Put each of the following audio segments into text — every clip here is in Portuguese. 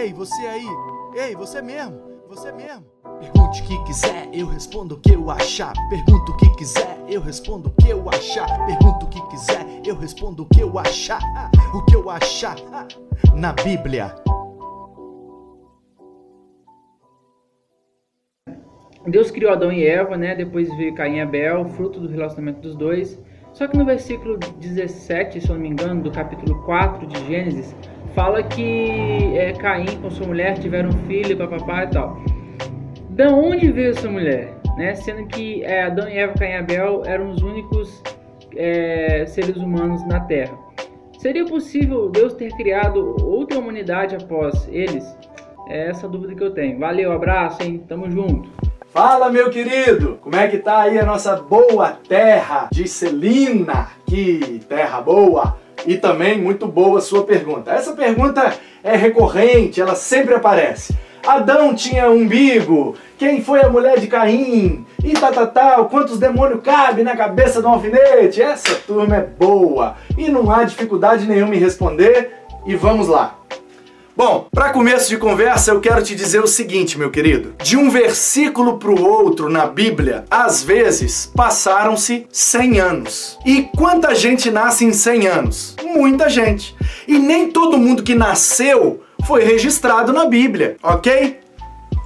Ei, você aí! Ei, você mesmo! Você mesmo! Pergunte o que quiser, eu respondo o que eu achar. Pergunta o que quiser, eu respondo o que eu achar. Pergunta o que quiser, eu respondo o que eu achar. O que eu achar na Bíblia. Deus criou Adão e Eva, né? Depois veio Caim e Abel, fruto do relacionamento dos dois. Só que no versículo 17, se eu não me engano, do capítulo 4 de Gênesis, fala que é, Caim com sua mulher tiveram um filho, papapá e tal. Da onde veio essa mulher? Né? Sendo que é, Adão e Eva, Caim e Abel eram os únicos é, seres humanos na Terra. Seria possível Deus ter criado outra humanidade após eles? É essa dúvida que eu tenho. Valeu, abraço, hein? Tamo junto. Fala, meu querido! Como é que tá aí a nossa boa terra de Celina? Que terra boa! E também muito boa sua pergunta. Essa pergunta é recorrente, ela sempre aparece. Adão tinha umbigo, quem foi a mulher de Caim? E tal, tal, tal, quantos demônios cabe na cabeça do alfinete? Essa turma é boa e não há dificuldade nenhuma em responder. E vamos lá. Bom, para começo de conversa, eu quero te dizer o seguinte, meu querido. De um versículo para o outro na Bíblia, às vezes passaram-se 100 anos. E quanta gente nasce em 100 anos? Muita gente. E nem todo mundo que nasceu foi registrado na Bíblia, ok?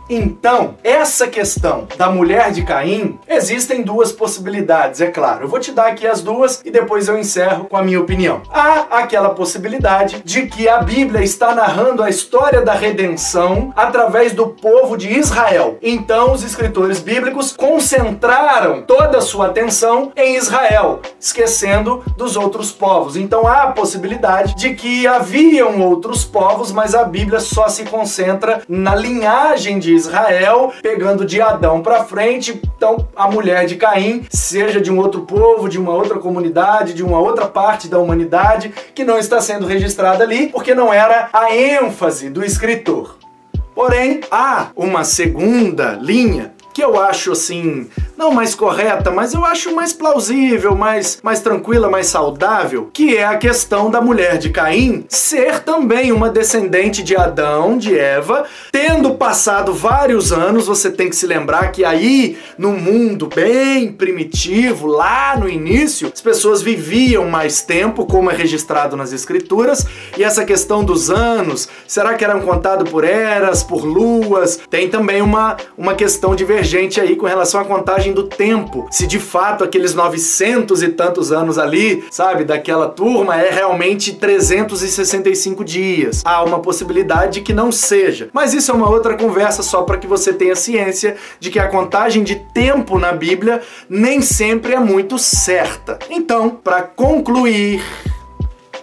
Então, essa questão da mulher de Caim, existem duas possibilidades, é claro. Eu vou te dar aqui as duas e depois eu encerro com a minha opinião. Há aquela possibilidade de que a Bíblia está narrando a história da redenção através do povo de Israel. Então, os escritores bíblicos concentraram toda a sua atenção em Israel, esquecendo dos outros povos. Então, há a possibilidade de que haviam outros povos, mas a Bíblia só se concentra na linhagem de Israel, pegando de Adão para frente, então a mulher de Caim, seja de um outro povo, de uma outra comunidade, de uma outra parte da humanidade, que não está sendo registrada ali, porque não era a ênfase do escritor. Porém, há uma segunda linha que eu acho assim não mais correta, mas eu acho mais plausível, mais, mais tranquila, mais saudável, que é a questão da mulher de Caim ser também uma descendente de Adão, de Eva, tendo passado vários anos, você tem que se lembrar que aí, no mundo bem primitivo, lá no início, as pessoas viviam mais tempo, como é registrado nas escrituras, e essa questão dos anos, será que eram contados por eras, por luas? Tem também uma, uma questão divergente aí com relação à contagem do tempo, se de fato aqueles 900 e tantos anos ali, sabe, daquela turma é realmente 365 dias. Há uma possibilidade de que não seja. Mas isso é uma outra conversa só para que você tenha ciência de que a contagem de tempo na Bíblia nem sempre é muito certa. Então, para concluir,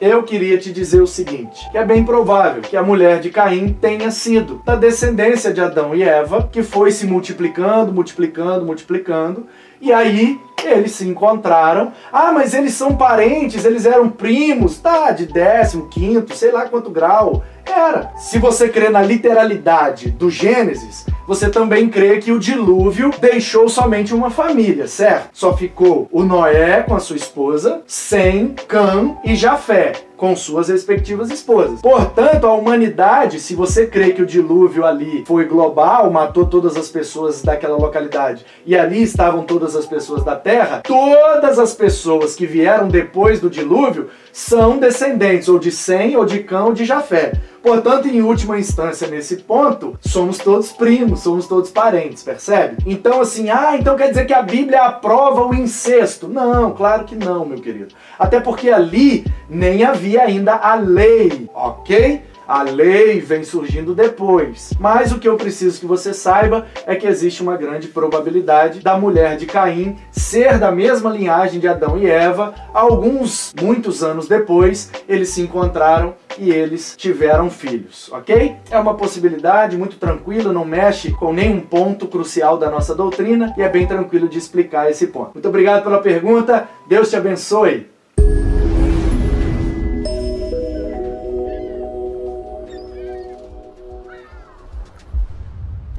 eu queria te dizer o seguinte: que é bem provável que a mulher de Caim tenha sido da descendência de Adão e Eva, que foi se multiplicando, multiplicando, multiplicando, e aí eles se encontraram. Ah, mas eles são parentes, eles eram primos, tá? De décimo, quinto, sei lá quanto grau. Era. Se você crê na literalidade do Gênesis, você também crê que o dilúvio deixou somente uma família, certo? Só ficou o Noé com a sua esposa, Sem, Cã e Jafé com suas respectivas esposas. Portanto, a humanidade, se você crê que o dilúvio ali foi global, matou todas as pessoas daquela localidade e ali estavam todas as pessoas da terra, todas as pessoas que vieram depois do dilúvio são descendentes ou de Sem, ou de Cã, ou de Jafé. Portanto, em última instância, nesse ponto, somos todos primos, somos todos parentes, percebe? Então, assim, ah, então quer dizer que a Bíblia aprova o incesto? Não, claro que não, meu querido. Até porque ali nem havia ainda a lei, ok? A lei vem surgindo depois. Mas o que eu preciso que você saiba é que existe uma grande probabilidade da mulher de Caim ser da mesma linhagem de Adão e Eva. Alguns, muitos anos depois, eles se encontraram e eles tiveram filhos, ok? É uma possibilidade muito tranquila, não mexe com nenhum ponto crucial da nossa doutrina e é bem tranquilo de explicar esse ponto. Muito obrigado pela pergunta, Deus te abençoe.